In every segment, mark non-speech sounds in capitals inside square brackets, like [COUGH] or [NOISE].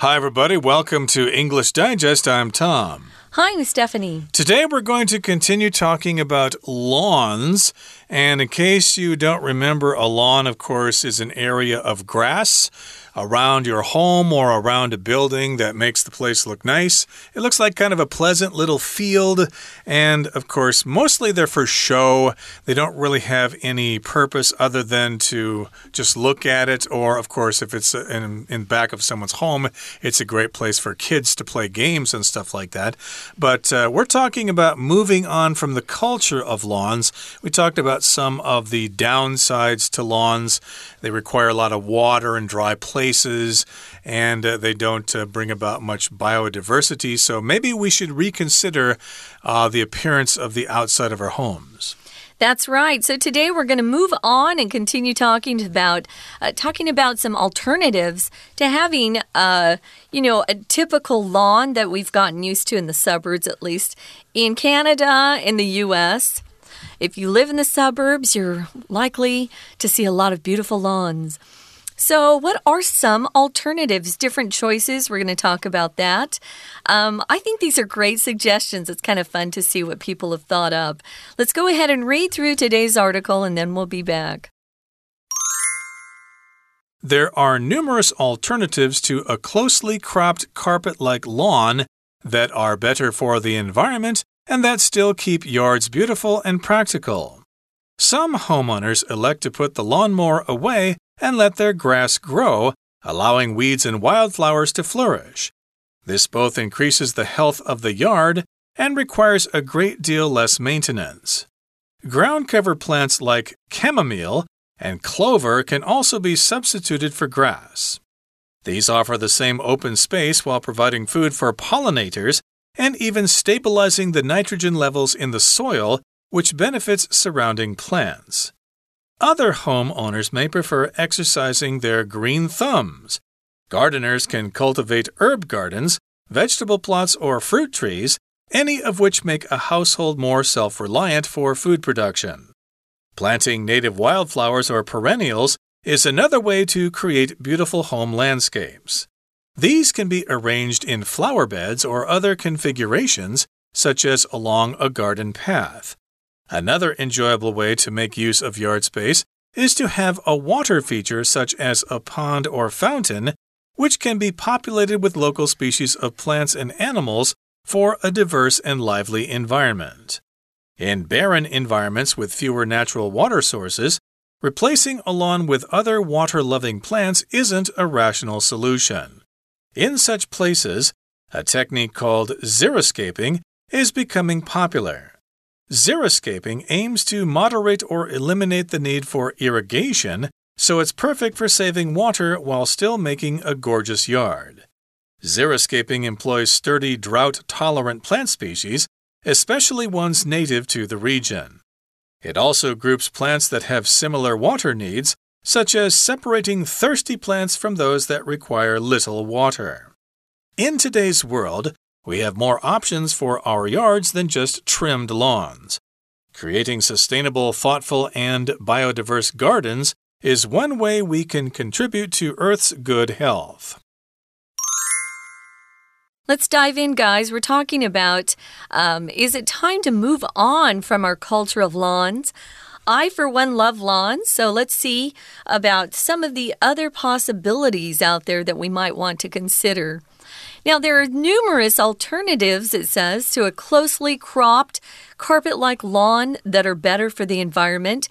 Hi, everybody. Welcome to English Digest. I'm Tom. Hi, I'm Stephanie. Today we're going to continue talking about lawns. And in case you don't remember, a lawn, of course, is an area of grass around your home or around a building that makes the place look nice. It looks like kind of a pleasant little field. And of course, mostly they're for show. They don't really have any purpose other than to just look at it. Or, of course, if it's in, in back of someone's home, it's a great place for kids to play games and stuff like that. But uh, we're talking about moving on from the culture of lawns. We talked about some of the downsides to lawns. They require a lot of water and dry places, and uh, they don't uh, bring about much biodiversity. So maybe we should reconsider uh, the appearance of the outside of our homes. That's right. So today we're going to move on and continue talking about uh, talking about some alternatives to having uh, you know, a typical lawn that we've gotten used to in the suburbs at least in Canada, in the US. If you live in the suburbs, you're likely to see a lot of beautiful lawns. So, what are some alternatives, different choices? We're going to talk about that. Um, I think these are great suggestions. It's kind of fun to see what people have thought up. Let's go ahead and read through today's article and then we'll be back. There are numerous alternatives to a closely cropped carpet like lawn that are better for the environment and that still keep yards beautiful and practical. Some homeowners elect to put the lawnmower away and let their grass grow, allowing weeds and wildflowers to flourish. This both increases the health of the yard and requires a great deal less maintenance. Ground cover plants like chamomile and clover can also be substituted for grass. These offer the same open space while providing food for pollinators and even stabilizing the nitrogen levels in the soil, which benefits surrounding plants. Other homeowners may prefer exercising their green thumbs. Gardeners can cultivate herb gardens, vegetable plots, or fruit trees, any of which make a household more self reliant for food production. Planting native wildflowers or perennials is another way to create beautiful home landscapes. These can be arranged in flower beds or other configurations, such as along a garden path. Another enjoyable way to make use of yard space is to have a water feature such as a pond or fountain, which can be populated with local species of plants and animals for a diverse and lively environment. In barren environments with fewer natural water sources, replacing a lawn with other water loving plants isn't a rational solution. In such places, a technique called xeriscaping is becoming popular. Xeriscaping aims to moderate or eliminate the need for irrigation, so it's perfect for saving water while still making a gorgeous yard. Xeriscaping employs sturdy, drought tolerant plant species, especially ones native to the region. It also groups plants that have similar water needs such as separating thirsty plants from those that require little water. In today's world, we have more options for our yards than just trimmed lawns. Creating sustainable, thoughtful, and biodiverse gardens is one way we can contribute to Earth's good health. Let's dive in, guys. We're talking about um, is it time to move on from our culture of lawns? I, for one, love lawns, so let's see about some of the other possibilities out there that we might want to consider. Now, there are numerous alternatives, it says, to a closely cropped, carpet like lawn that are better for the environment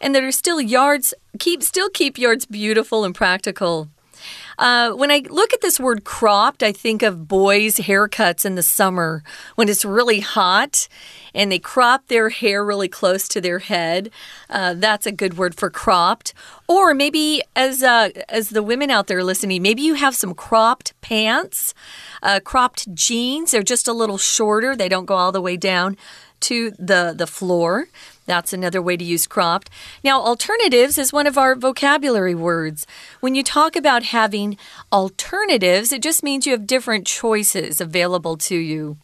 and that are still yards, keep, still keep yards beautiful and practical. Uh, when I look at this word cropped, I think of boys' haircuts in the summer when it's really hot and they crop their hair really close to their head. Uh, that's a good word for cropped. Or maybe as uh, as the women out there listening, maybe you have some cropped pants, uh, cropped jeans. They're just a little shorter. They don't go all the way down to the the floor. That's another way to use cropped. Now, alternatives is one of our vocabulary words. When you talk about having alternatives, it just means you have different choices available to you.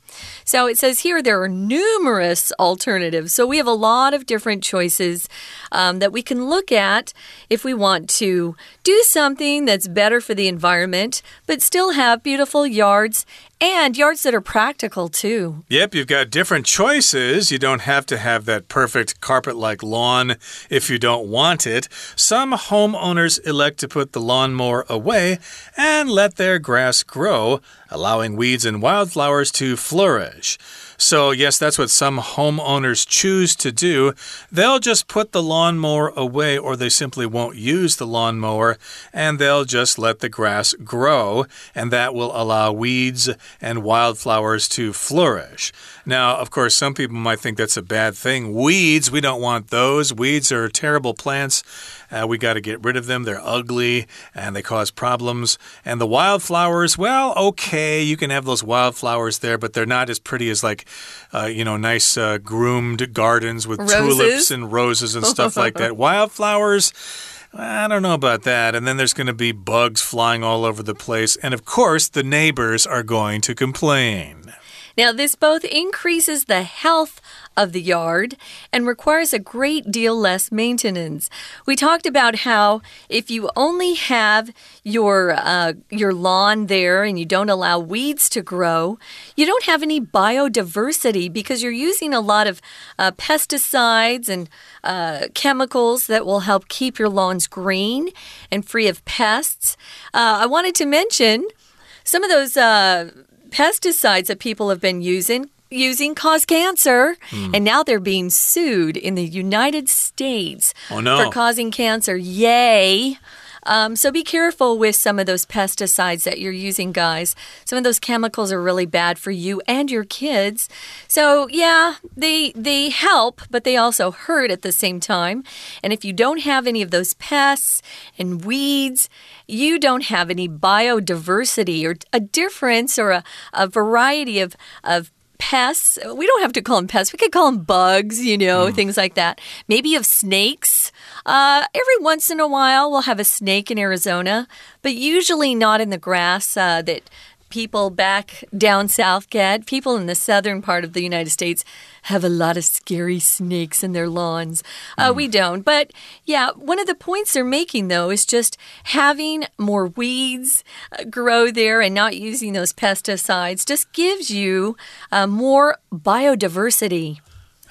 So it says here there are numerous alternatives. So we have a lot of different choices um, that we can look at if we want to do something that's better for the environment, but still have beautiful yards and yards that are practical too. Yep, you've got different choices. You don't have to have that perfect carpet like lawn if you don't want it. Some homeowners elect to put the lawnmower away and let their grass grow, allowing weeds and wildflowers to flourish. So, yes, that's what some homeowners choose to do. They'll just put the lawnmower away, or they simply won't use the lawnmower, and they'll just let the grass grow, and that will allow weeds and wildflowers to flourish. Now, of course, some people might think that's a bad thing. Weeds, we don't want those. Weeds are terrible plants. Uh, we got to get rid of them. They're ugly and they cause problems. And the wildflowers, well, okay, you can have those wildflowers there, but they're not as pretty as like, uh, you know, nice uh, groomed gardens with Roses? tulips and roses and stuff like that. [LAUGHS] Wildflowers. I don't know about that. And then there's going to be bugs flying all over the place. And of course, the neighbors are going to complain. Now, this both increases the health of the yard and requires a great deal less maintenance. We talked about how if you only have your uh, your lawn there and you don't allow weeds to grow, you don't have any biodiversity because you're using a lot of uh, pesticides and uh, chemicals that will help keep your lawns green and free of pests. Uh, I wanted to mention some of those uh, pesticides that people have been using using cause cancer Hmm. and now they're being sued in the United States Oh, no. for causing cancer. Yay. Um, so be careful with some of those pesticides that you're using, guys. Some of those chemicals are really bad for you and your kids. So yeah, they they help, but they also hurt at the same time. And if you don't have any of those pests and weeds, you don't have any biodiversity or a difference or a, a variety of of pests. We don't have to call them pests. We could call them bugs, you know, things like that. Maybe you have snakes. Uh, every once in a while, we'll have a snake in Arizona, but usually not in the grass uh, that people back down south get. People in the southern part of the United States have a lot of scary snakes in their lawns. Uh, We don't. But yeah, one of the points they're making, though, is just having more weeds uh, grow there and not using those pesticides just gives you uh, more biodiversity.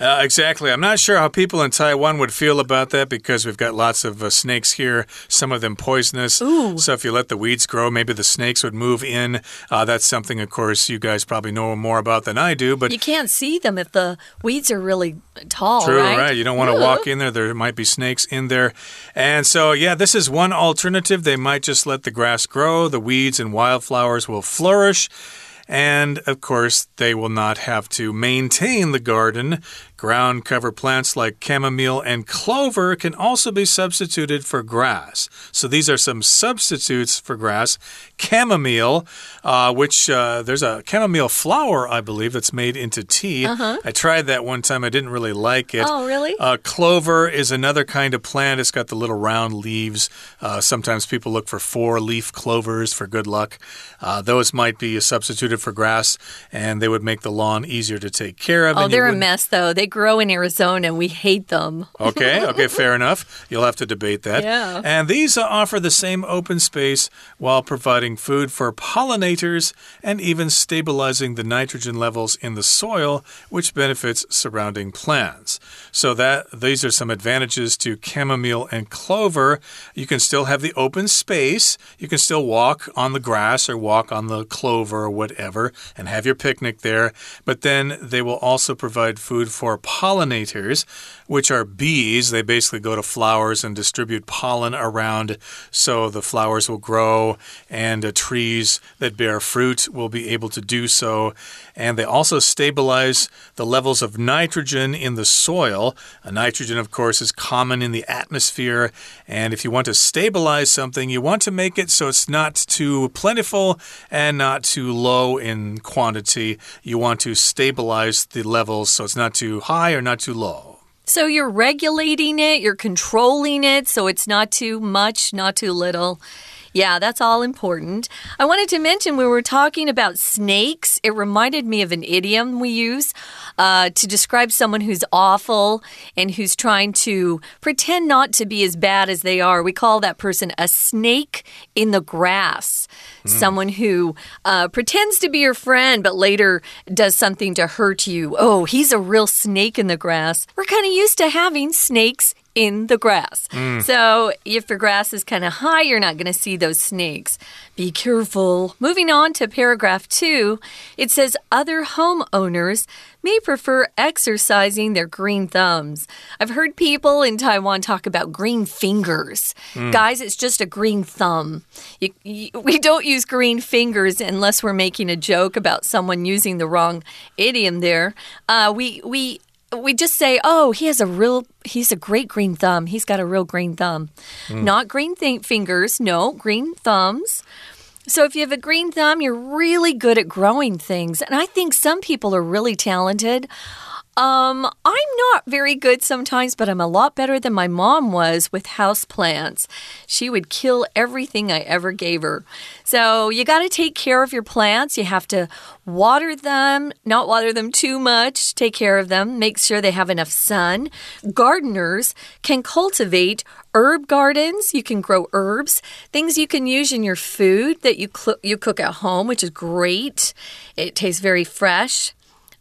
Uh, exactly. I'm not sure how people in Taiwan would feel about that because we've got lots of uh, snakes here, some of them poisonous. Ooh. So if you let the weeds grow, maybe the snakes would move in. Uh, that's something, of course, you guys probably know more about than I do. But You can't see them if the weeds are really tall, True, right? You don't want to walk in there. There might be snakes in there. And so, yeah, this is one alternative. They might just let the grass grow, the weeds and wildflowers will flourish. And of course, they will not have to maintain the garden. Ground cover plants like chamomile and clover can also be substituted for grass. So these are some substitutes for grass. Chamomile, uh, which uh, there's a chamomile flower, I believe, that's made into tea. I tried that one time. I didn't really like it. Oh, really? Uh, clover is another kind of plant. It's got the little round leaves. Uh, sometimes people look for four leaf clovers for good luck. Uh, those might be substituted for grass, and they would make the lawn easier to take care of. Oh, they're a mess, though. They grow in Arizona, and we hate them. [LAUGHS] Okay, okay, fair enough. You'll have to debate that. Yeah. And these offer the same open space while providing food for pollinators and even stabilizing the nitrogen levels in the soil, which benefits surrounding plants. So that these are some advantages to chamomile and clover. You can still have the open space. You can still walk on the grass or walk on the clover or whatever and have your picnic there. But then they will also provide food for pollinators, which are bees. They basically go to flowers and distribute pollen around so the flowers will grow and uh, trees that bear fruit will be able to do so. And they also stabilize the levels of nitrogen in the soil. Nitrogen, of course, is common in the atmosphere. And if you want to stabilize something, you want to make it so it's not too plentiful and not too low in quantity. You want to stabilize the levels so it's not too high or not too low. So you're regulating it, you're controlling it, so it's not too much, not too little. Yeah, that's all important. I wanted to mention we were talking about snakes. It reminded me of an idiom we use uh, to describe someone who's awful and who's trying to pretend not to be as bad as they are. We call that person a snake in the grass. Mm. Someone who uh, pretends to be your friend but later does something to hurt you. Oh, he's a real snake in the grass. We're kind of used to having snakes in the grass. Mm. So if your grass is kind of high, you're not going to see those snakes. Be careful. Moving on to paragraph two, it says other homeowners may prefer exercising their green thumbs. I've heard people in Taiwan talk about green fingers. Mm. Guys, it's just a green thumb. You, you, [LAUGHS] we don't use green fingers unless we're making a joke about someone using the wrong idiom there. Uh, we, we we just say, oh, he has a real, he's a great green thumb. He's got a real green thumb. Mm. Not green fingers, no, green thumbs. So if you have a green thumb, you're really good at growing things. And I think some people are really talented um, I'm not very good sometimes, but I'm a lot better than my mom was with house plants. She would kill everything I ever gave her. So you got to take care of your plants. You have to water them, not water them too much, take care of them, make sure they have enough sun. Gardeners can cultivate herb gardens. You can grow herbs, things you can use in your food that you you cook at home, which is great. It tastes very fresh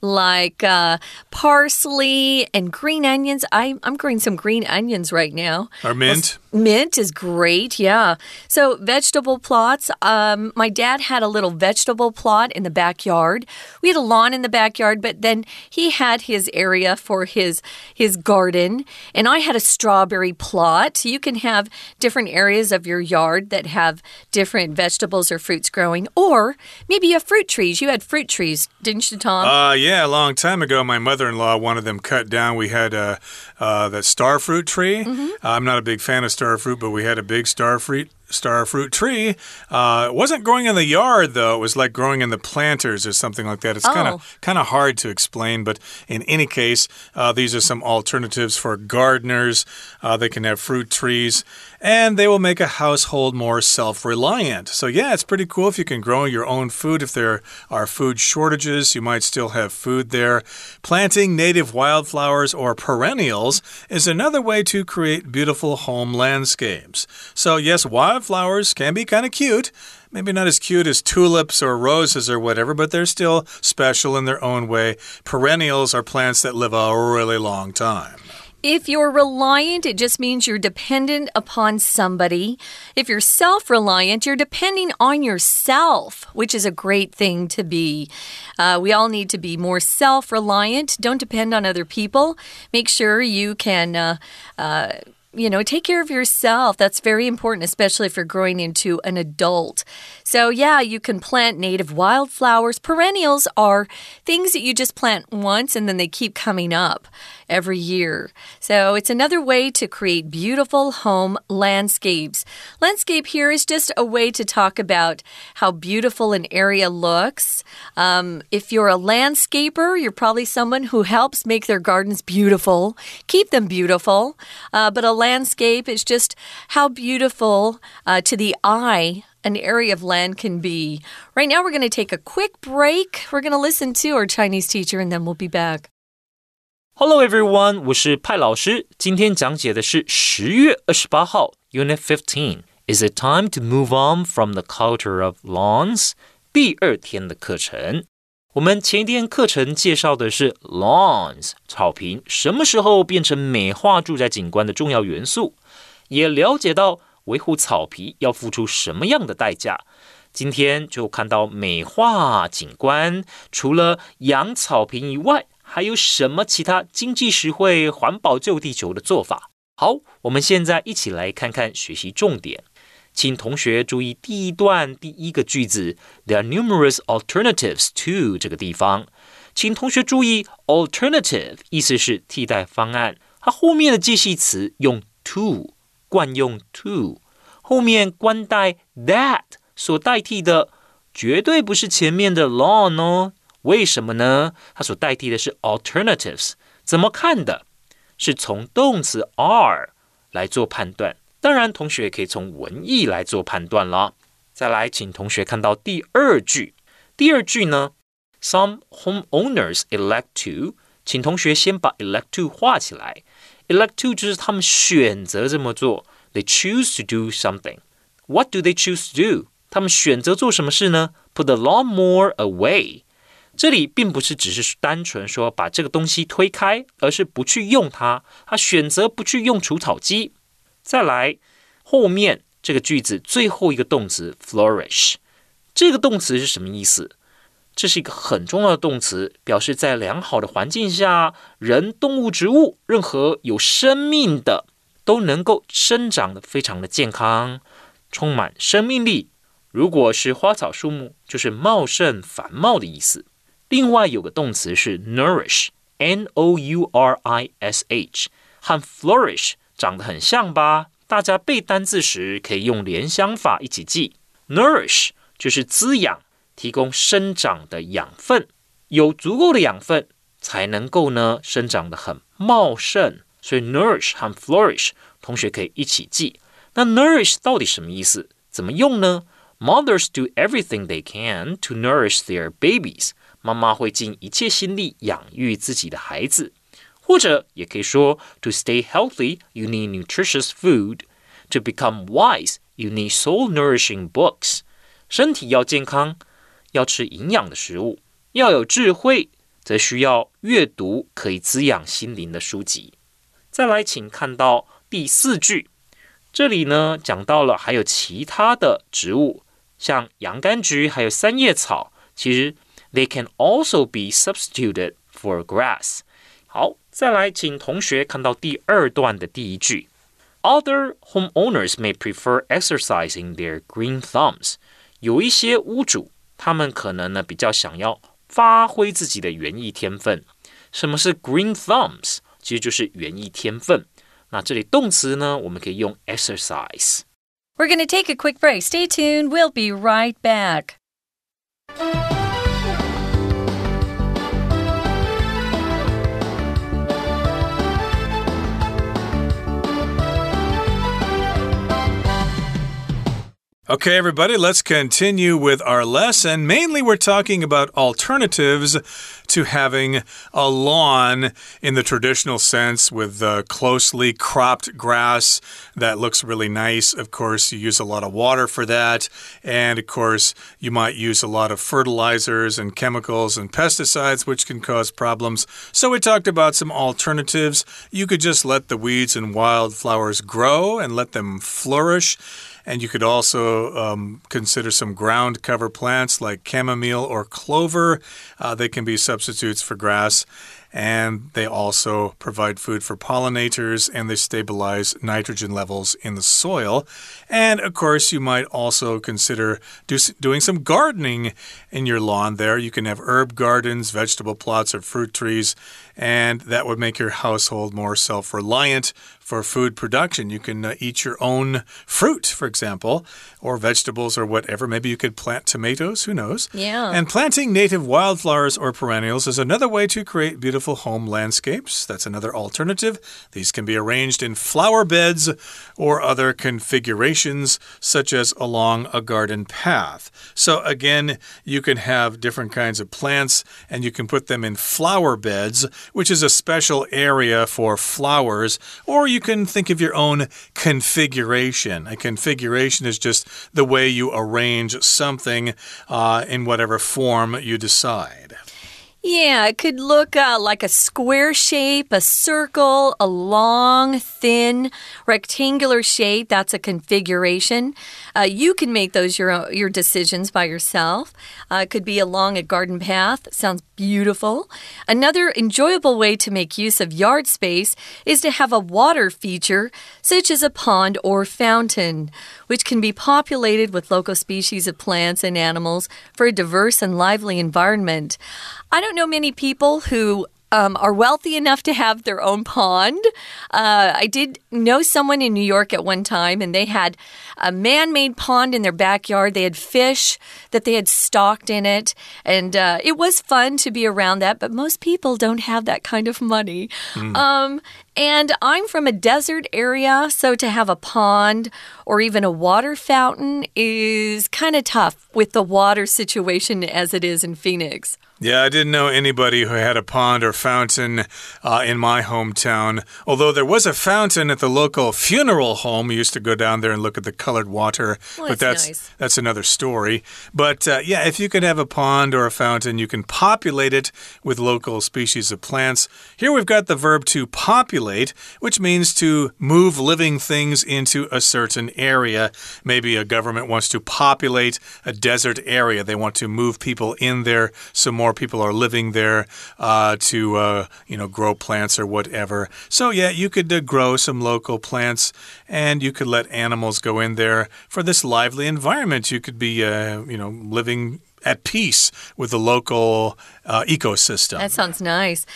like uh, parsley and green onions. I, I'm growing some green onions right now. Or mint. Mint is great, yeah. So, vegetable plots. Um, my dad had a little vegetable plot in the backyard. We had a lawn in the backyard, but then he had his area for his his garden, and I had a strawberry plot. You can have different areas of your yard that have different vegetables or fruits growing, or maybe you have fruit trees. You had fruit trees, didn't you, Tom? Uh, yeah, a long time ago, my mother-in-law wanted them cut down. We had uh, uh, that star fruit tree. Mm -hmm. I'm not a big fan of star fruit, but we had a big star fruit star fruit tree. Uh, it wasn't growing in the yard though; it was like growing in the planters or something like that. It's oh. kind of kind of hard to explain, but in any case, uh, these are some alternatives for gardeners. Uh, they can have fruit trees and they will make a household more self reliant. So, yeah, it's pretty cool if you can grow your own food. If there are food shortages, you might still have food there. Planting native wildflowers or perennials is another way to create beautiful home landscapes. So, yes, wildflowers can be kind of cute maybe not as cute as tulips or roses or whatever, but they're still special in their own way. Perennials are plants that live a really long time. If you're reliant, it just means you're dependent upon somebody. If you're self reliant, you're depending on yourself, which is a great thing to be. Uh, we all need to be more self reliant. Don't depend on other people. Make sure you can. Uh, uh, you know, take care of yourself. That's very important, especially if you're growing into an adult. So, yeah, you can plant native wildflowers. Perennials are things that you just plant once and then they keep coming up every year. So, it's another way to create beautiful home landscapes. Landscape here is just a way to talk about how beautiful an area looks. Um, if you're a landscaper, you're probably someone who helps make their gardens beautiful, keep them beautiful. Uh, but a landscape is just how beautiful uh, to the eye an area of land can be. Right now, we're going to take a quick break. We're going to listen to our Chinese teacher, and then we'll be back. Hello everyone，我是派老师。今天讲解的是十月二十八号，Unit Fifteen。Is it time to move on from the culture of lawns？第二天的课程。我们前一天课程介绍的是 lawns 草坪什么时候变成美化住宅景观的重要元素，也了解到 维护草皮要付出什么样的代价。今天就看到美化景观，除了养草坪以外，还有什么其他经济实惠、环保救地球的做法？好，我们现在一起来看看学习重点。请同学注意第一段第一个句子，There are numerous alternatives to 这个地方。请同学注意，alternative 意思是替代方案，它后面的介系词用 to，惯用 to，后面冠带 that 所代替的，绝对不是前面的 long 哦。为什么呢？它所代替的是 alternatives，怎么看的？是从动词 are 来做判断。当然，同学也可以从文意来做判断了。再来，请同学看到第二句。第二句呢，Some homeowners elect to，请同学先把 elect to 画起来。Elect to 就是他们选择这么做，they choose to do something。What do they choose to do？他们选择做什么事呢？Put the lawnmower away。这里并不是只是单纯说把这个东西推开，而是不去用它。他选择不去用除草机。再来，后面这个句子最后一个动词 flourish，这个动词是什么意思？这是一个很重要的动词，表示在良好的环境下，人、动物、植物，任何有生命的都能够生长的非常的健康，充满生命力。如果是花草树木，就是茂盛繁茂的意思。另外有个动词是 nourish，n o u r i s h，和 flourish 长得很像吧？大家背单字时可以用联想法一起记。nourish 就是滋养，提供生长的养分，有足够的养分才能够呢生长的很茂盛。所以 nourish 和 flourish 同学可以一起记。那 nourish 到底什么意思？怎么用呢？Mothers do everything they can to nourish their babies。妈妈会尽一切心力养育自己的孩子，或者也可以说，to stay healthy, you need nutritious food. To become wise, you need soul-nourishing books. 身体要健康， 要吃营养的食物；要有智慧，则需要阅读可以滋养心灵的书籍。再来，请看到第四句，这里呢讲到了还有其他的植物。像洋甘菊还有三叶草，其实 they can also be substituted for grass。好，再来，请同学看到第二段的第一句：Other homeowners may prefer exercising their green thumbs。有一些屋主， 他们可能呢比较想要发挥自己的园艺天分。什么是 green thumbs？其实就是园艺天分。那这里动词呢，我们可以用 exercise。We're going to take a quick break. Stay tuned. We'll be right back. Okay, everybody, let's continue with our lesson. Mainly, we're talking about alternatives to having a lawn in the traditional sense with the closely cropped grass that looks really nice. Of course, you use a lot of water for that. And of course, you might use a lot of fertilizers and chemicals and pesticides, which can cause problems. So, we talked about some alternatives. You could just let the weeds and wildflowers grow and let them flourish. And you could also um, consider some ground cover plants like chamomile or clover. Uh, they can be substitutes for grass and they also provide food for pollinators and they stabilize nitrogen levels in the soil. And of course, you might also consider do, doing some gardening in your lawn there. You can have herb gardens, vegetable plots, or fruit trees, and that would make your household more self reliant for food production. You can uh, eat your own fruit, for example, or vegetables or whatever. Maybe you could plant tomatoes, who knows? Yeah. And planting native wildflowers or perennials is another way to create beautiful home landscapes. That's another alternative. These can be arranged in flower beds or other configurations, such as along a garden path. So, again, you can have different kinds of plants and you can put them in flower beds, which is a special area for flowers, or you can think of your own configuration. A configuration is just the way you arrange something uh, in whatever form you decide. Yeah, it could look uh, like a square shape, a circle, a long, thin, rectangular shape. That's a configuration. Uh, you can make those your your decisions by yourself. Uh, it could be along a garden path. Sounds beautiful. Another enjoyable way to make use of yard space is to have a water feature, such as a pond or fountain, which can be populated with local species of plants and animals for a diverse and lively environment. I don't know many people who um, are wealthy enough to have their own pond. Uh, I did know someone in New York at one time, and they had a man made pond in their backyard. They had fish that they had stocked in it, and uh, it was fun to be around that, but most people don't have that kind of money. Mm. Um, And I'm from a desert area, so to have a pond or even a water fountain is kind of tough with the water situation as it is in Phoenix. Yeah, I didn't know anybody who had a pond or fountain uh, in my hometown. Although there was a fountain at the local funeral home, we used to go down there and look at the colored water. Well, but that's nice. that's another story. But uh, yeah, if you can have a pond or a fountain, you can populate it with local species of plants. Here we've got the verb to populate, which means to move living things into a certain area. Maybe a government wants to populate a desert area. They want to move people in there so more people are living there uh, to, uh, you know, grow plants or whatever. So, yeah, you could uh, grow some local plants and you could let animals go in there for this lively environment. You could be, uh, you know, living at peace with the local uh, ecosystem. That sounds nice.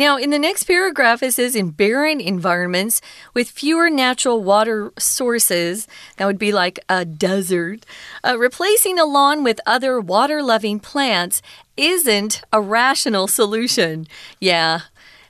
Now, in the next paragraph, it says in barren environments with fewer natural water sources, that would be like a desert, uh, replacing a lawn with other water loving plants isn't a rational solution. Yeah.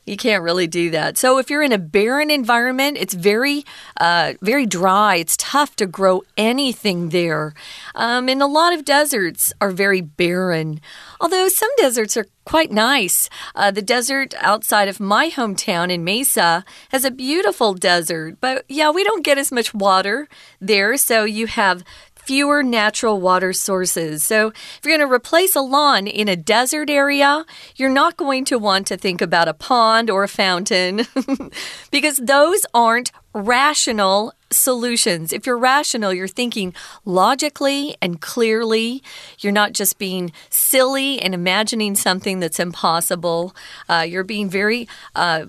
You can't really do that. So if you're in a barren environment, it's very, uh, very dry. It's tough to grow anything there. Um, and a lot of deserts are very barren. Although some deserts are quite nice. Uh, the desert outside of my hometown in Mesa has a beautiful desert, but yeah, we don't get as much water there. So you have fewer natural water sources. So, if you're going to replace a lawn in a desert area, you're not going to want to think about a pond or a fountain [LAUGHS] because those aren't rational solutions. If you're rational, you're thinking logically and clearly. You're not just being silly and imagining something that's impossible. Uh, you're being very. Uh,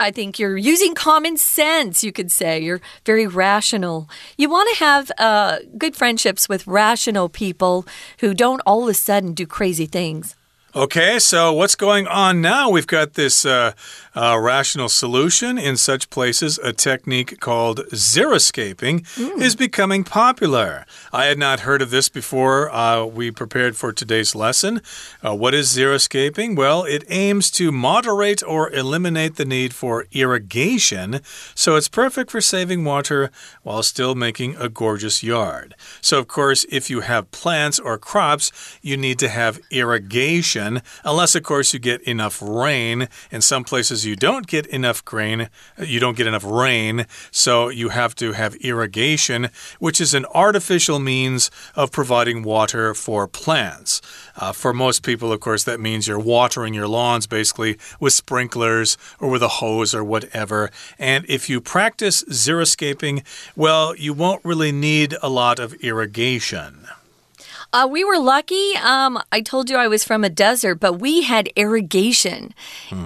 I think you're using common sense, you could say. You're very rational. You want to have uh, good friendships with rational people who don't all of a sudden do crazy things. Okay, so what's going on now? We've got this uh, uh, rational solution in such places. A technique called xeriscaping Hmm. is becoming popular. I had not heard of this before uh, we prepared for today's lesson. Uh, what is xeriscaping? Well, it aims to moderate or eliminate the need for irrigation, so it's perfect for saving water while still making a gorgeous yard. So, of course, if you have plants or crops, you need to have irrigation, unless, of course, you get enough rain. In some places, you don't get enough grain, you don't get enough rain, so you have to have irrigation, which is an artificial means of providing water for plants. Uh, for most people, of course, that means you're watering your lawns basically with sprinklers or with a hose or whatever. And if you practice xeriscaping, well, you won't really need a lot of irrigation. Uh, we were lucky. Um, I told you I was from a desert, but we had irrigation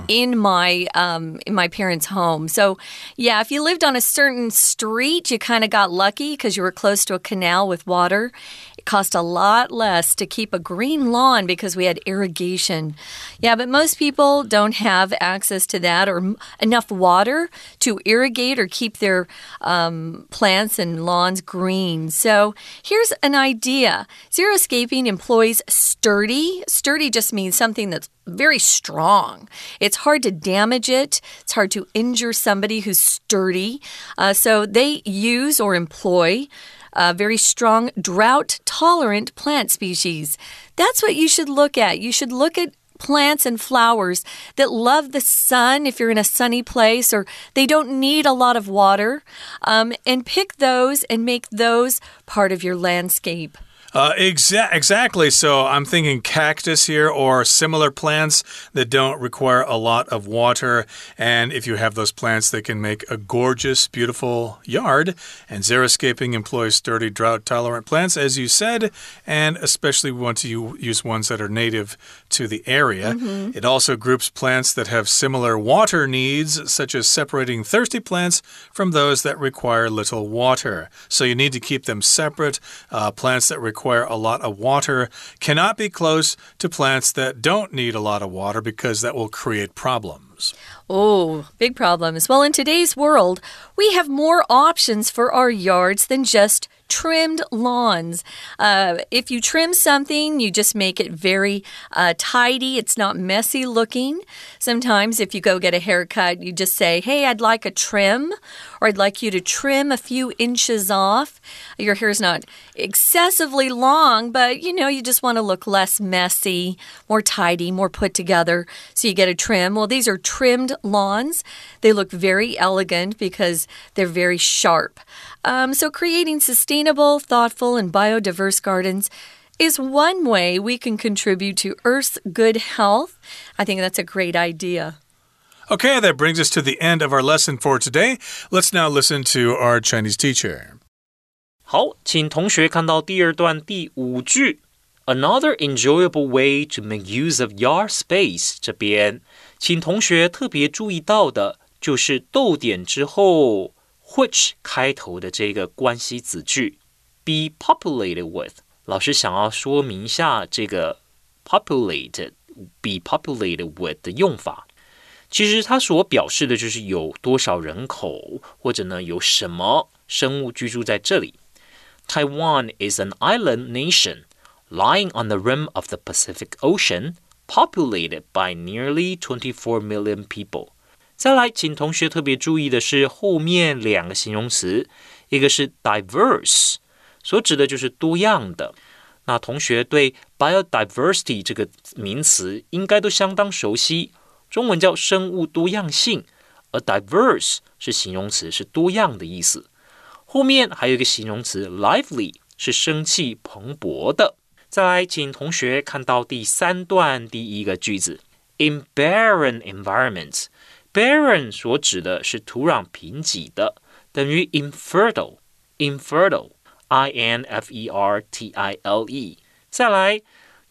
in my um, in my parents' home. So, yeah, if you lived on a certain street, you kind of got lucky because you were close to a canal with water. Cost a lot less to keep a green lawn because we had irrigation. Yeah, but most people don't have access to that or enough water to irrigate or keep their um, plants and lawns green. So here's an idea Xeriscaping employs sturdy. Sturdy just means something that's very strong. It's hard to damage it, it's hard to injure somebody who's sturdy. Uh, so they use or employ uh, very strong drought tolerant plant species. That's what you should look at. You should look at plants and flowers that love the sun if you're in a sunny place or they don't need a lot of water um, and pick those and make those part of your landscape. Uh, exa exactly. So I'm thinking cactus here or similar plants that don't require a lot of water. And if you have those plants, they can make a gorgeous, beautiful yard. And xeriscaping employs sturdy, drought tolerant plants, as you said. And especially we want to use ones that are native to the area. It also groups plants that have similar water needs, such as separating thirsty plants from those that require little water. So you need to keep them separate. Uh, plants that require a lot of water cannot be close to plants that don't need a lot of water because that will create problems. Oh, big problems. Well, in today's world, we have more options for our yards than just trimmed lawns. Uh, if you trim something, you just make it very uh, tidy. It's not messy looking. Sometimes, if you go get a haircut, you just say, Hey, I'd like a trim, or I'd like you to trim a few inches off. Your hair's not excessively long, but you know, you just want to look less messy, more tidy, more put together. So you get a trim. Well, these are trimmed lawns. They look very elegant because they're very sharp. Um, so, creating sustainable, thoughtful, and biodiverse gardens is one way we can contribute to Earth's good health. I think that's a great idea. Okay, that brings us to the end of our lesson for today. Let's now listen to our Chinese teacher. 好，请同学看到第二段第五句。Another enjoyable way to make use of yard space 这边，请同学特别注意到的就是逗点之后 which 开头的这个关系子句 be populated with。老师想要说明一下这个 populated be populated with 的用法。 其实它所表示的就是有多少人口，或者呢有什么生物居住在这里。Taiwan is an island nation lying on the rim of the Pacific Ocean, populated by nearly 24 million people. 再来，请同学特别注意的是后面两个形容词，一个是 diverse，所指的就是多样的。那同学对 biodiversity 这个名词应该都相当熟悉，中文叫生物多样性，而 diverse 是形容词，是多样的意思。后面还有一个形容词 lively，是生气蓬勃的。再来，请同学看到第三段第一个句子，in barren environments。barren 所指的是土壤贫瘠的，等于 infertile，infertile，i n f e r t i l e。再来，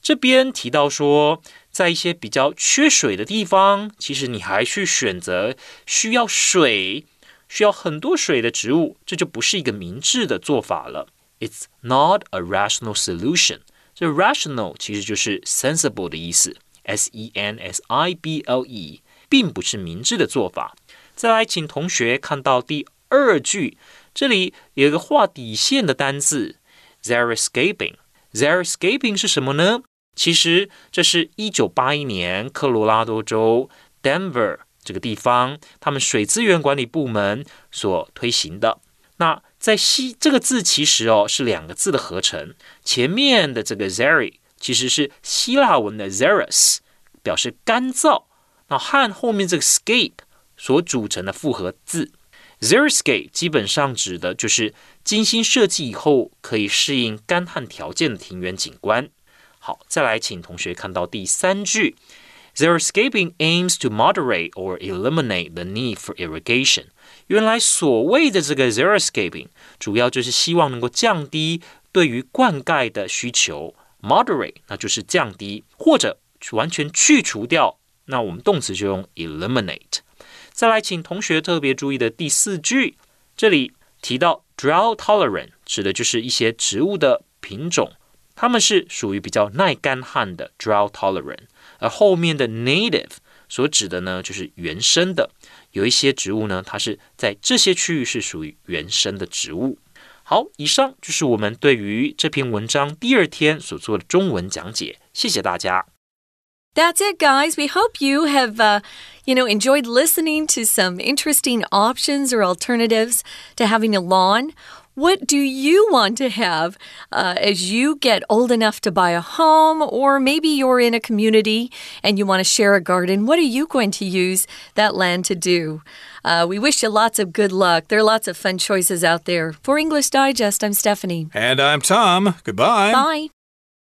这边提到说，在一些比较缺水的地方，其实你还去选择需要水、需要很多水的植物，这就不是一个明智的做法了。It's not a rational solution。这 rational 其实就是 sensible 的意思，s e n s i b l e。并不是明智的做法。再来，请同学看到第二句，这里有一个画底线的单字 xeriscaping。xeriscaping 是什么呢？其实这是一九八一年科罗拉多州 Denver 这个地方，他们水资源管理部门所推行的。那在希这个字其实哦是两个字的合成，前面的这个 Zeri 其实是希腊文的 xeris，表示干燥。那和后面这个 scape 所组成的复合字 Zeriscape 基本上指的就是精心设计以后可以适应干旱条件的庭园景观。好，再来请同学看到第三句，xeriscaping aims to moderate or eliminate the need for irrigation。原来所谓的这个 xeriscaping 主要就是希望能够降低对于灌溉的需求，moderate 那就是降低或者完全去除掉。那我们动词就用 eliminate。再来，请同学特别注意的第四句，这里提到 drought tolerant，指的就是一些植物的品种，它们是属于比较耐干旱的 drought tolerant。而后面的 native 所指的呢，就是原生的，有一些植物呢，它是在这些区域是属于原生的植物。好，以上就是我们对于这篇文章第二天所做的中文讲解，谢谢大家。That's it, guys. We hope you have, uh, you know, enjoyed listening to some interesting options or alternatives to having a lawn. What do you want to have uh, as you get old enough to buy a home, or maybe you're in a community and you want to share a garden? What are you going to use that land to do? Uh, we wish you lots of good luck. There are lots of fun choices out there. For English Digest, I'm Stephanie. And I'm Tom. Goodbye. Bye.